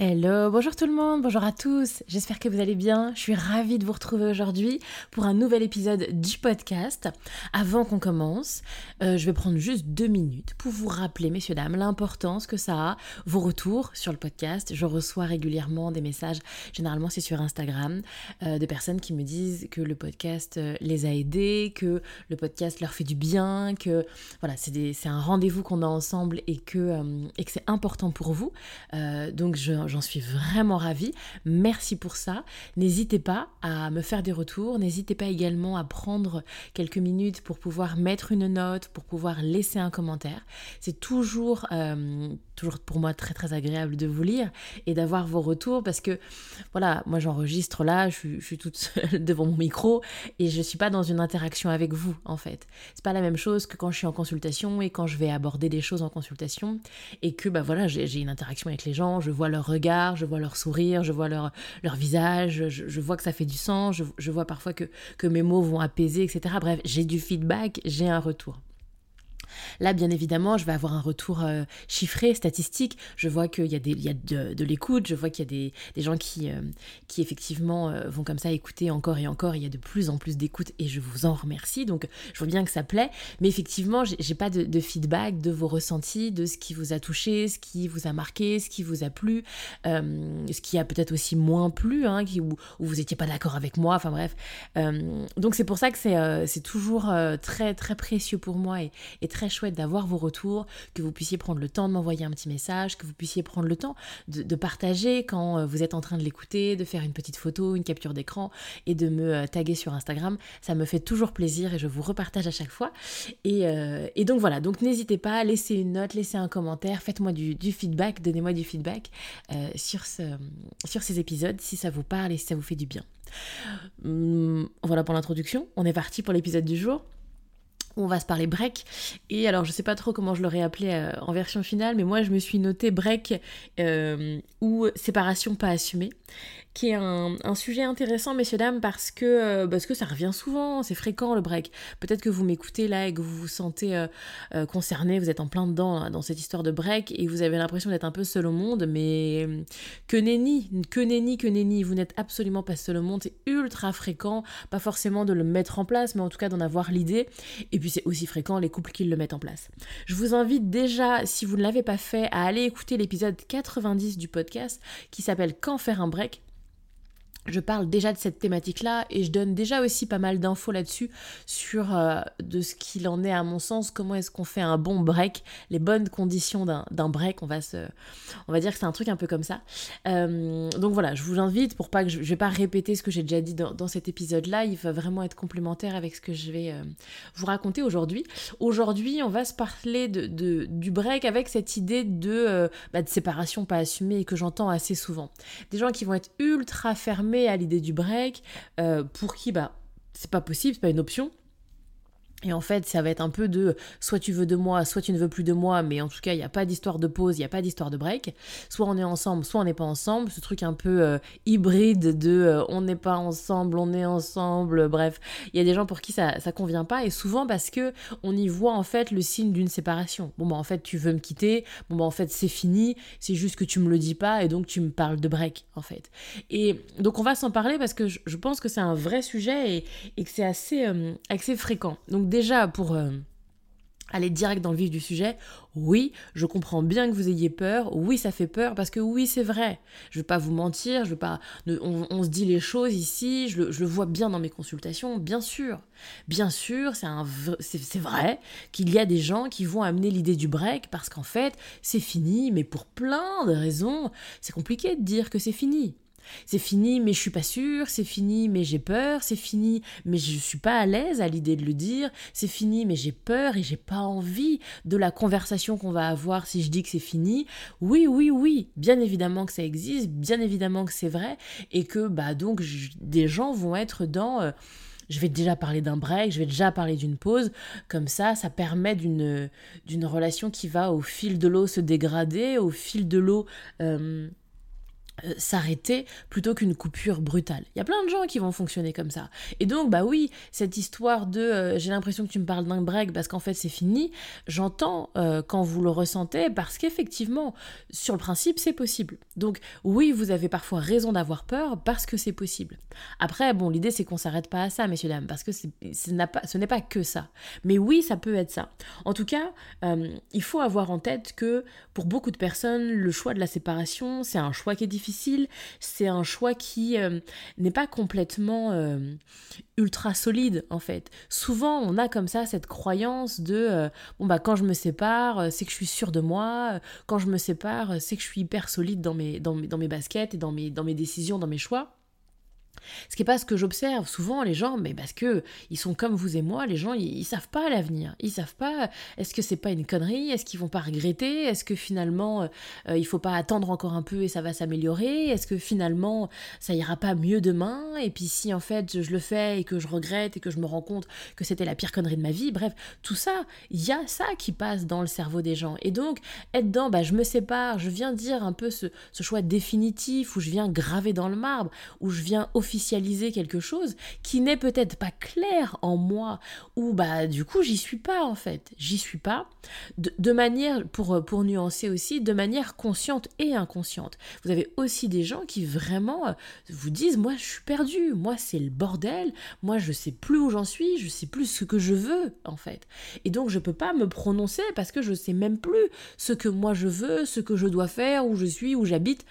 Hello, bonjour tout le monde, bonjour à tous, j'espère que vous allez bien, je suis ravie de vous retrouver aujourd'hui pour un nouvel épisode du podcast. Avant qu'on commence, euh, je vais prendre juste deux minutes pour vous rappeler, messieurs, dames, l'importance que ça a, vos retours sur le podcast. Je reçois régulièrement des messages, généralement c'est sur Instagram, euh, de personnes qui me disent que le podcast euh, les a aidés, que le podcast leur fait du bien, que voilà, c'est un rendez-vous qu'on a ensemble et que, que c'est important pour vous. donc je j'en suis vraiment ravie. Merci pour ça. N'hésitez pas à me faire des retours. N'hésitez pas également à prendre quelques minutes pour pouvoir mettre une note, pour pouvoir laisser un commentaire. C'est toujours, euh, toujours pour moi très très agréable de vous lire et d'avoir vos retours parce que voilà, moi j'enregistre là, je suis, toute seule devant mon micro et je suis pas dans une interaction avec vous en fait. C'est pas la même chose que quand je suis en consultation et quand je vais aborder des choses en consultation et que bah voilà, j'ai une interaction avec les gens, je vois leur je vois leur sourire, je vois leur, leur visage, je, vois que ça fait du sens, je, je vois parfois que, que mes mots vont apaiser, etc. Bref, j'ai du feedback, j'ai un retour. Là, bien évidemment, je vais avoir un retour euh, chiffré, statistique. Je vois qu'il y a, des, il y a de, l'écoute, je vois qu'il y a des, des gens qui, euh, qui effectivement euh, vont comme ça écouter encore et encore. Il y a de plus en plus d'écoute et je vous en remercie. Donc, je vois bien que ça plaît. Mais effectivement, j'ai pas de, feedback de vos ressentis, de ce qui vous a touché, ce qui vous a marqué, ce qui vous a plu, ce qui a peut-être aussi moins plu, hein, qui, où, vous n'étiez pas d'accord avec moi. Enfin bref. donc, c'est pour ça que c'est toujours très, très précieux pour moi et, et très chouette d'avoir vos retours, que vous puissiez prendre le temps de m'envoyer un petit message, que vous puissiez prendre le temps de, partager quand euh, vous êtes en train de l'écouter, de faire une petite photo, une capture d'écran et de me euh, taguer sur Instagram. Ça me fait toujours plaisir et je vous repartage à chaque fois. Et, euh, donc voilà, donc n'hésitez pas, laissez une note, laissez un commentaire, faites-moi du, feedback, donnez-moi du feedback sur, ce, sur ces épisodes si ça vous parle et si ça vous fait du bien. Hum, voilà pour l'introduction, on est parti pour l'épisode du jour on va se parler break. Et alors, je sais pas trop comment je l'aurais appelé euh, en version finale, mais moi, je me suis noté break euh, ou séparation pas assumée qui est un, sujet intéressant, messieurs, dames, parce que, euh, parce que ça revient souvent, c'est fréquent le break. Peut-être que vous m'écoutez là et que vous vous sentez concerné, vous êtes en plein dedans dans cette histoire de break et vous avez l'impression d'être un peu seul au monde, mais que nenni, que nenni, que nenni, vous n'êtes absolument pas seul au monde, c'est ultra fréquent, pas forcément de le mettre en place, mais en tout cas d'en avoir l'idée, puis c'est aussi fréquent les couples qui le mettent en place. Je vous invite déjà, si vous ne l'avez pas fait, à aller écouter l'épisode 90 du podcast qui s'appelle Quand faire un break je parle déjà de cette thématique-là et je donne déjà aussi pas mal d'infos là-dessus sur euh, de ce qu'il en est à mon sens, comment est-ce qu'on fait un bon break, les bonnes conditions d'un break, on va se, on va dire que c'est un truc un peu comme ça. Euh, donc voilà, je vous invite pour pas que je, je vais pas répéter ce que j'ai déjà dit dans, cet épisode-là, il va vraiment être complémentaire avec ce que je vais euh, vous raconter aujourd'hui. Aujourd'hui, on va se parler de, du break avec cette idée de, bah, de séparation pas assumée et que j'entends assez souvent. Des gens qui vont être ultra fermés à l'idée du break, euh, pour qui bah c'est pas possible, c'est pas une option. Et en fait, ça va être un peu de soit tu veux de moi, soit tu ne veux plus de moi, mais en tout cas, il n'y a pas d'histoire de pause, il n'y a pas d'histoire de break. Soit on est ensemble, soit on n'est pas ensemble. Ce truc un peu euh, hybride de euh, on n'est pas ensemble, on est ensemble. Bref, il y a des gens pour qui ça ne convient pas, et souvent parce que on y voit en fait le signe d'une séparation. Bon, bah en fait, tu veux me quitter, bon, bah en fait, c'est fini, c'est juste que tu me le dis pas, et donc tu me parles de break, en fait. Et donc, on va s'en parler parce que je, pense que c'est un vrai sujet et, que c'est assez, euh, assez fréquent. Donc, déjà pour euh, aller direct dans le vif du sujet. Oui, je comprends bien que vous ayez peur. Oui, ça fait peur parce que oui, c'est vrai. Je ne veux pas vous mentir. Je veux pas. On, se dit les choses ici. Je le, vois bien dans mes consultations, bien sûr. Bien sûr, c'est c'est vrai qu'il y a des gens qui vont amener l'idée du break parce qu'en fait, c'est fini. Mais pour plein de raisons, c'est compliqué de dire que c'est fini. C'est fini, mais je suis pas sûre, c'est fini, mais j'ai peur, c'est fini, mais je suis pas à l'aise à l'idée de le dire, c'est fini, mais j'ai peur et j'ai pas envie de la conversation qu'on va avoir si je dis que c'est fini. Oui, oui, oui, bien évidemment que ça existe, bien évidemment que c'est vrai, et que bah donc des gens vont être dans euh, je vais déjà parler d'un break, je vais déjà parler d'une pause, comme ça, ça permet d'une, d'une relation qui va au fil de l'eau se dégrader, au fil de l'eau euh, euh, s'arrêter plutôt qu'une coupure brutale. Il y a plein de gens qui vont fonctionner comme ça. Et donc, bah oui, cette histoire de euh, j'ai l'impression que tu me parles d'un break parce qu'en fait c'est fini, j'entends euh, quand vous le ressentez parce qu'effectivement, sur le principe, c'est possible. Donc, oui, vous avez parfois raison d'avoir peur parce que c'est possible. Après, bon, l'idée c'est qu'on s'arrête pas à ça, messieurs, dames, parce que ce n'est pas, pas que ça. Mais oui, ça peut être ça. En tout cas, il faut avoir en tête que pour beaucoup de personnes, le choix de la séparation, c'est un choix qui est difficile c'est un choix qui euh, n'est pas complètement euh, ultra solide en fait. Souvent on a comme ça cette croyance de euh, bon bah quand je me sépare, c'est que je suis sûre de moi, quand je me sépare, c'est que je suis hyper solide dans mes, dans mes, dans mes baskets et dans mes, dans mes décisions, dans mes choix. Ce qui n'est pas ce que j'observe souvent les gens, mais parce que ils sont comme vous et moi, les gens ils, savent pas l'avenir, ils savent pas. Est-ce que c'est pas une connerie? Est-ce qu'ils vont pas regretter? Est-ce que finalement euh, euh, il faut pas attendre encore un peu et ça va s'améliorer? Est-ce que finalement ça ira pas mieux demain? Et puis si en fait je le fais et que je regrette et que je me rends compte que c'était la pire connerie de ma vie, bref, tout ça, il y a ça qui passe dans le cerveau des gens. Et donc être dans, bah je me sépare, je viens dire un peu ce, ce choix définitif où je viens graver dans le marbre, où je viens officiellement officialiser quelque chose qui n'est peut-être pas clair en moi, ou bah du coup j'y suis pas en fait, j'y suis pas, de, manière, pour, pour nuancer aussi, de manière consciente et inconsciente. Vous avez aussi des gens qui vraiment euh, vous disent, moi je suis perdu, moi c'est le bordel, moi je sais plus où j'en suis, je sais plus ce que je veux en fait. Et donc je peux pas me prononcer parce que je sais même plus ce que moi je veux, ce que je dois faire, où je suis, où j'habite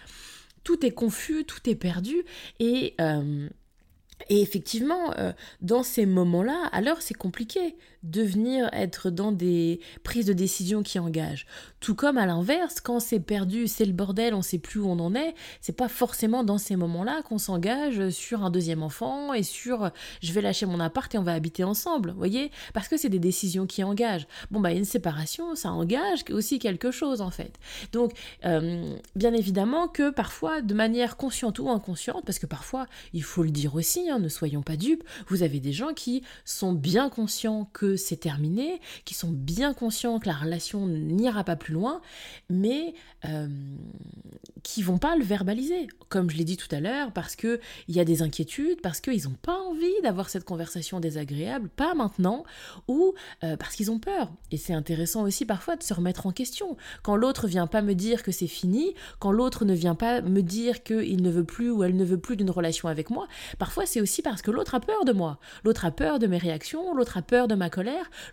tout est confus, tout est perdu. Et euh, effectivement, euh, dans ces moments-là, alors c'est compliqué de venir être dans des prises de décision qui engagent. Tout comme à l'inverse, quand c'est perdu, c'est le bordel, on sait plus où on en est, c'est pas forcément dans ces moments-là qu'on s'engage sur un deuxième enfant et sur je vais lâcher mon appart et on va habiter ensemble, voyez? Parce que c'est des décisions qui engagent. Bon bah une séparation, ça engage aussi quelque chose en fait. Donc euh, bien évidemment que parfois de manière consciente ou inconsciente, parce que parfois il faut le dire aussi, hein, ne soyons pas dupes, vous avez des gens qui sont bien conscients que c'est terminé, qui sont bien conscients que la relation n'ira pas plus loin, mais euh, qui vont pas le verbaliser, comme je l'ai dit tout à l'heure, parce qu'il y a des inquiétudes, parce qu'ils n'ont pas envie d'avoir cette conversation désagréable, pas maintenant, ou euh, parce qu'ils ont peur. Et c'est intéressant aussi parfois de se remettre en question. Quand l'autre vient pas me dire que c'est fini, quand l'autre ne vient pas me dire qu'il ne veut plus ou elle ne veut plus d'une relation avec moi, parfois c'est aussi parce que l'autre a peur de moi. L'autre a peur de mes réactions, l'autre a peur de ma colère,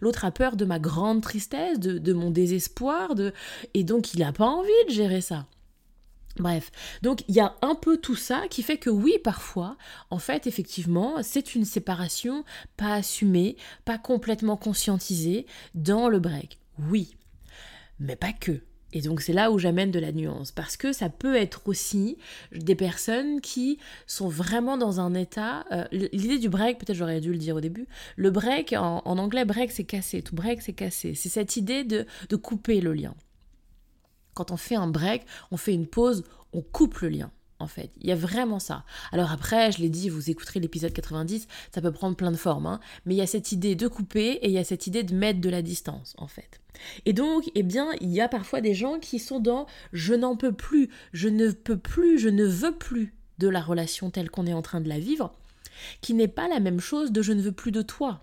l'autre a peur de ma grande tristesse, de, mon désespoir, de... et donc il n'a pas envie de gérer ça. Bref, donc il y a un peu tout ça qui fait que oui, parfois, en fait, effectivement, c'est une séparation pas assumée, pas complètement conscientisée dans le break. Oui, mais pas que. Et donc c'est là où j'amène de la nuance, parce que ça peut être aussi des personnes qui sont vraiment dans un état... Euh, l'idée du break, peut-être j'aurais dû le dire au début, le break, en, anglais, break c'est cassé, tout break c'est cassé. C'est cette idée de, de couper le lien. Quand on fait un break, on fait une pause, on coupe le lien en fait. Il y a vraiment ça. Alors après, je l'ai dit, vous écouterez l'épisode 90, ça peut prendre plein de formes, hein, mais il y a cette idée de couper et il y a cette idée de mettre de la distance, en fait. Et donc, eh bien, il y a parfois des gens qui sont dans je n'en peux plus, je ne peux plus, je ne veux plus de la relation telle qu'on est en train de la vivre, qui n'est pas la même chose de je ne veux plus de toi.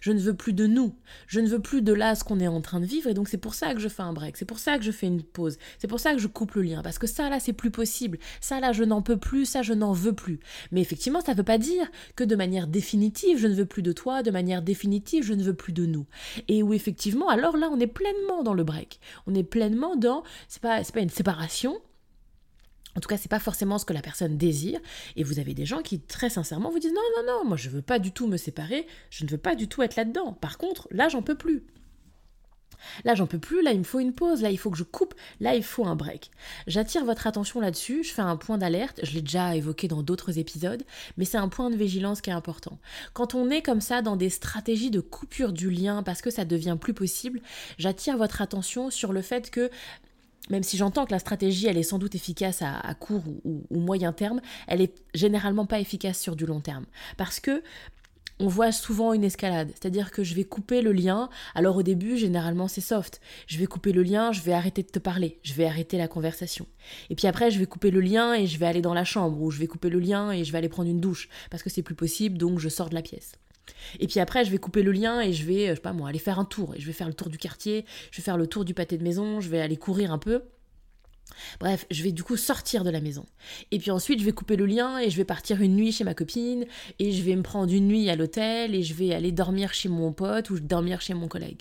Je ne veux plus de nous. Je ne veux plus de là ce qu'on est en train de vivre. Et donc c'est pour ça que je fais un break. C'est pour ça que je fais une pause. C'est pour ça que je coupe le lien. Parce que ça là, c'est plus possible. Ça là, je n'en peux plus. Ça, je n'en veux plus. Mais effectivement, ça ne veut pas dire que de manière définitive, je ne veux plus de toi. De manière définitive, je ne veux plus de nous. Et où effectivement, alors là, on est pleinement dans le break. On est pleinement dans. C'est pas, pas une séparation en tout cas, c'est pas forcément ce que la personne désire. Et vous avez des gens qui, très sincèrement, vous disent non, non, non, moi je veux pas du tout me séparer, je ne veux pas du tout être là-dedans. Par contre, là, j'en peux plus. Là, j'en peux plus, là, il me faut une pause, là, il faut que je coupe, là, il faut un break. J'attire votre attention là-dessus, je fais un point d'alerte, je l'ai déjà évoqué dans d'autres épisodes, mais c'est un point de vigilance qui est important. Quand on est comme ça dans des stratégies de coupure du lien parce que ça devient plus possible, j'attire votre attention sur le fait que même si j'entends que la stratégie, elle est sans doute efficace à, court ou, moyen terme, elle est généralement pas efficace sur du long terme. Parce que on voit souvent une escalade, c'est-à-dire que je vais couper le lien. Alors au début, généralement, c'est soft. Je vais couper le lien, je vais arrêter de te parler, je vais arrêter la conversation. Et puis après, je vais couper le lien et je vais aller dans la chambre, ou je vais couper le lien et je vais aller prendre une douche, parce que c'est plus possible, donc je sors de la pièce. Et puis après, je vais couper le lien et je vais, sais pas moi, aller faire un tour. Et je vais faire le tour du quartier, je vais faire le tour du pâté de maison, je vais aller courir un peu. Bref, je vais du coup sortir de la maison. Et puis ensuite, je vais couper le lien et je vais partir une nuit chez ma copine et je vais me prendre une nuit à l'hôtel et je vais aller dormir chez mon pote ou dormir chez mon collègue.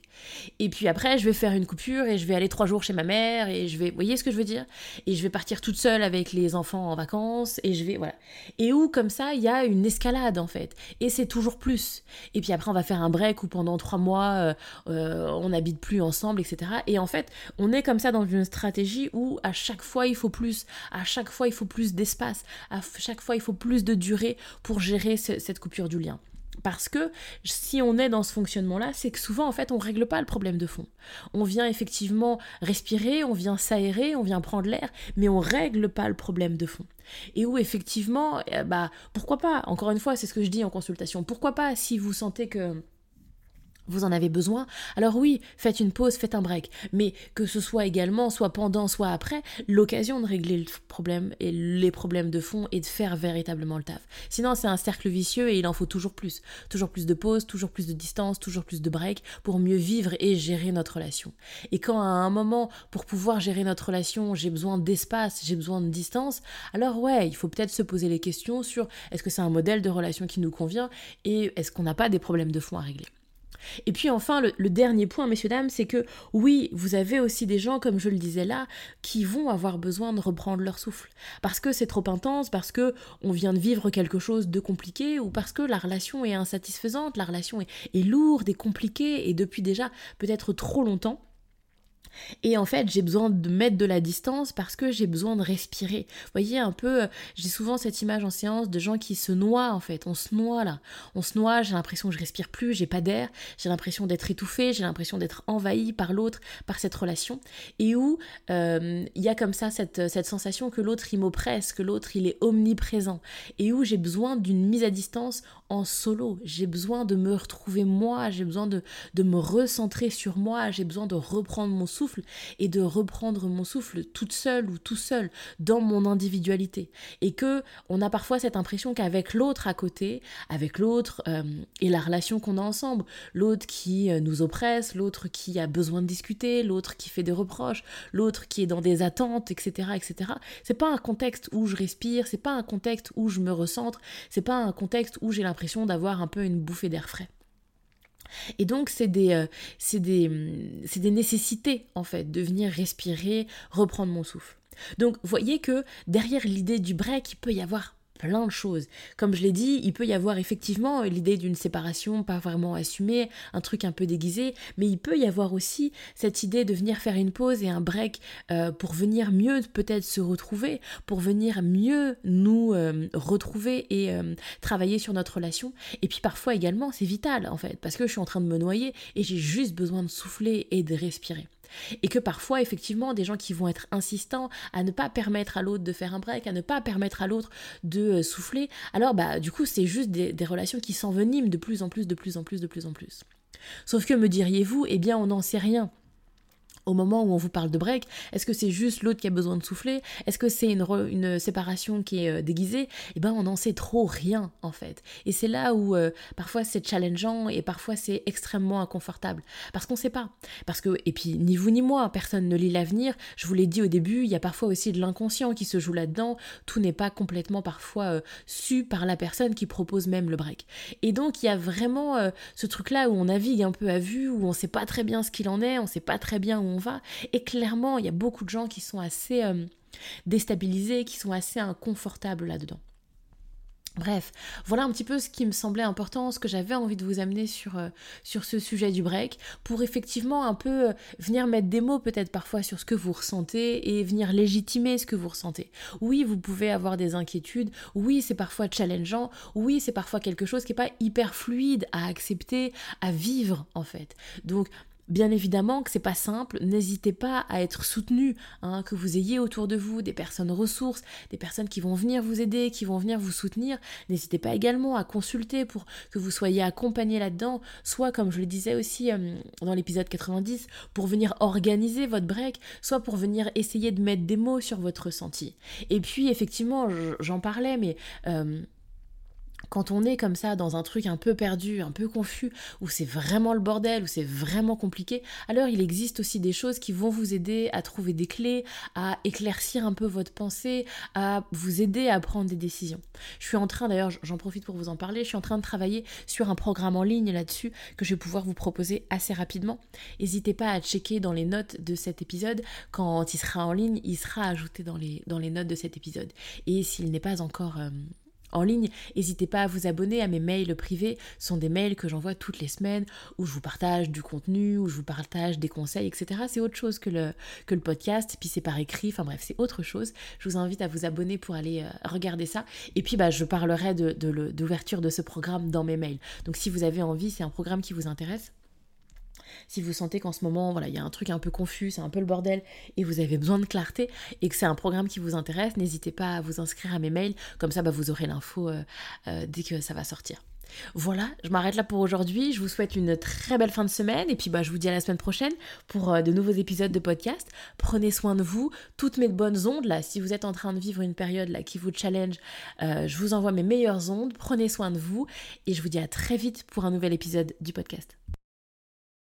Et puis après, je vais faire une coupure et je vais aller trois jours chez ma mère et je vais, vous voyez ce que je veux dire? Et je vais partir toute seule avec les enfants en vacances et je vais, voilà. Et où comme ça, il y a une escalade en fait. Et c'est toujours plus. Et puis après, on va faire un break où pendant trois mois, euh, euh, on n'habite plus ensemble, etc. Et en fait, on est comme ça dans une stratégie où chaque fois il faut plus, à chaque fois il faut plus d'espace, à chaque fois il faut plus de durée pour gérer cette coupure du lien. Parce que si on est dans ce fonctionnement-là, c'est que souvent, en fait, on ne règle pas le problème de fond. On vient effectivement respirer, on vient s'aérer, on vient prendre l'air, mais on règle pas le problème de fond. Et où effectivement, eh bah, pourquoi pas Encore une fois, c'est ce que je dis en consultation. Pourquoi pas si vous sentez que vous en avez besoin, alors oui, faites une pause, faites un break. Mais que ce soit également, soit pendant, soit après, l'occasion de régler le problème et les problèmes de fond et de faire véritablement le taf. Sinon, c'est un cercle vicieux et il en faut toujours plus. Toujours plus de pauses, toujours plus de distance, toujours plus de break pour mieux vivre et gérer notre relation. Et quand à un moment, pour pouvoir gérer notre relation, j'ai besoin d'espace, j'ai besoin de distance, alors ouais, il faut peut-être se poser les questions sur est-ce que c'est un modèle de relation qui nous convient et est-ce qu'on n'a pas des problèmes de fond à régler. Et puis enfin, le, dernier point, messieurs, dames, c'est que oui, vous avez aussi des gens, comme je le disais là, qui vont avoir besoin de reprendre leur souffle. Parce que c'est trop intense, parce que on vient de vivre quelque chose de compliqué, ou parce que la relation est insatisfaisante, la relation est lourde et compliquée, et depuis déjà peut-être trop longtemps. Et en fait, j'ai besoin de mettre de la distance parce que j'ai besoin de respirer. Vous voyez un peu, euh, j'ai souvent cette image en séance de gens qui se noient en fait. On se noie là. On se noie, j'ai l'impression que je respire plus, j'ai pas d'air, j'ai l'impression d'être étouffé, j'ai l'impression d'être envahi par l'autre, par cette relation. Et où euh, il y a comme ça cette, cette sensation que l'autre il m'oppresse, que l'autre il est omniprésent. Et où j'ai besoin d'une mise à distance en solo. J'ai besoin de me retrouver moi, j'ai besoin de, de me recentrer sur moi, j'ai besoin de reprendre mon souffle et de reprendre mon souffle toute seule ou tout seul dans mon individualité. Et que on a parfois cette impression qu'avec l'autre à côté, avec l'autre euh, et la relation qu'on a ensemble, l'autre qui euh, nous oppresse, l'autre qui a besoin de discuter, l'autre qui fait des reproches, l'autre qui est dans des attentes, etc., etc. C'est pas un contexte où je respire, c'est pas un contexte où je me recentre, c'est pas un contexte où j'ai l'impression d'avoir un peu une bouffée d'air frais. Et donc, c'est des, euh, des, hum, des nécessités, en fait, de venir respirer, reprendre mon souffle. Donc, voyez que derrière l'idée du break, il peut y avoir plein de choses. Comme je l'ai dit, il peut y avoir effectivement l'idée d'une séparation pas vraiment assumée, un truc un peu déguisé, mais il peut y avoir aussi cette idée de venir faire une pause et un break euh, pour venir mieux peut-être se retrouver, pour venir mieux nous euh, retrouver et euh, travailler sur notre relation. Et puis parfois également, c'est vital en fait, parce que je suis en train de me noyer et j'ai juste besoin de souffler et de respirer. Et que parfois, effectivement, des gens qui vont être insistants à ne pas permettre à l'autre de faire un break, à ne pas permettre à l'autre de euh, souffler, alors bah du coup, c'est juste des, des relations qui s'enveniment de plus en plus, de plus en plus, de plus en plus. Sauf que me diriez-vous, eh bien, on n'en sait rien. Au moment où on vous parle de break, est-ce que c'est juste l'autre qui a besoin de souffler? Est-ce que c'est une, séparation qui est euh, déguisée? Eh ben, on n'en sait trop rien en fait. Et c'est là où euh, parfois c'est challengeant et parfois c'est extrêmement inconfortable parce qu'on ne sait pas. Parce que et puis ni vous ni moi, personne ne lit l'avenir. Je vous l'ai dit au début, il y a parfois aussi de l'inconscient qui se joue là-dedans. Tout n'est pas complètement parfois euh, su par la personne qui propose même le break. Et donc il y a vraiment ce truc-là où on navigue un peu à vue, où on ne sait pas très bien ce qu'il en est, on ne sait pas très bien où va. Et clairement, il y a beaucoup de gens qui sont assez euh, déstabilisés, qui sont assez inconfortables là-dedans. Bref, voilà un petit peu ce qui me semblait important, ce que j'avais envie de vous amener sur, euh, sur ce sujet du break, pour effectivement un peu euh, venir mettre des mots peut-être parfois sur ce que vous ressentez et venir légitimer ce que vous ressentez. Oui, vous pouvez avoir des inquiétudes, oui, c'est parfois challengeant, oui, c'est parfois quelque chose qui n'est pas hyper fluide à accepter, à vivre en fait. Donc Bien évidemment que c'est pas simple, n'hésitez pas à être soutenu, hein, que vous ayez autour de vous des personnes ressources, des personnes qui vont venir vous aider, qui vont venir vous soutenir. N'hésitez pas également à consulter pour que vous soyez accompagné là-dedans, soit comme je le disais aussi euh, dans l'épisode 90, pour venir organiser votre break, soit pour venir essayer de mettre des mots sur votre ressenti. Et puis effectivement, j'en parlais, mais euh, quand on est comme ça dans un truc un peu perdu, un peu confus, où c'est vraiment le bordel, où c'est vraiment compliqué, alors il existe aussi des choses qui vont vous aider à trouver des clés, à éclaircir un peu votre pensée, à vous aider à prendre des décisions. Je suis en train, d'ailleurs, j'en profite pour vous en parler, je suis en train de travailler sur un programme en ligne là-dessus que je vais pouvoir vous proposer assez rapidement. N'hésitez pas à checker dans les notes de cet épisode. Quand il sera en ligne, il sera ajouté dans les, notes de cet épisode. Et s'il n'est pas encore... Euh, en ligne. N'hésitez pas à vous abonner à mes mails privés. Ce sont des mails que j'envoie toutes les semaines où je vous partage du contenu, où je vous partage des conseils, etc. C'est autre chose que le, que le podcast. Puis c'est par écrit. Enfin bref, c'est autre chose. Je vous invite à vous abonner pour aller euh, regarder ça. Et puis bah, je parlerai de, d'ouverture de ce programme dans mes mails. Donc si vous avez envie, c'est un programme qui vous intéresse si vous sentez qu'en ce moment, il y a un truc un peu confus, c'est un peu le bordel, et vous avez besoin de clarté, et que c'est un programme qui vous intéresse, n'hésitez pas à vous inscrire à mes mails, comme ça bah, vous aurez l'info euh, euh, dès que ça va sortir. Voilà, je m'arrête là pour aujourd'hui. Je vous souhaite une très belle fin de semaine et puis bah, je vous dis à la semaine prochaine pour euh, de nouveaux épisodes de podcast. Prenez soin de vous, toutes mes bonnes ondes là. Si vous êtes en train de vivre une période là qui vous challenge, je vous envoie mes meilleures ondes. Prenez soin de vous et je vous dis à très vite pour un nouvel épisode du podcast.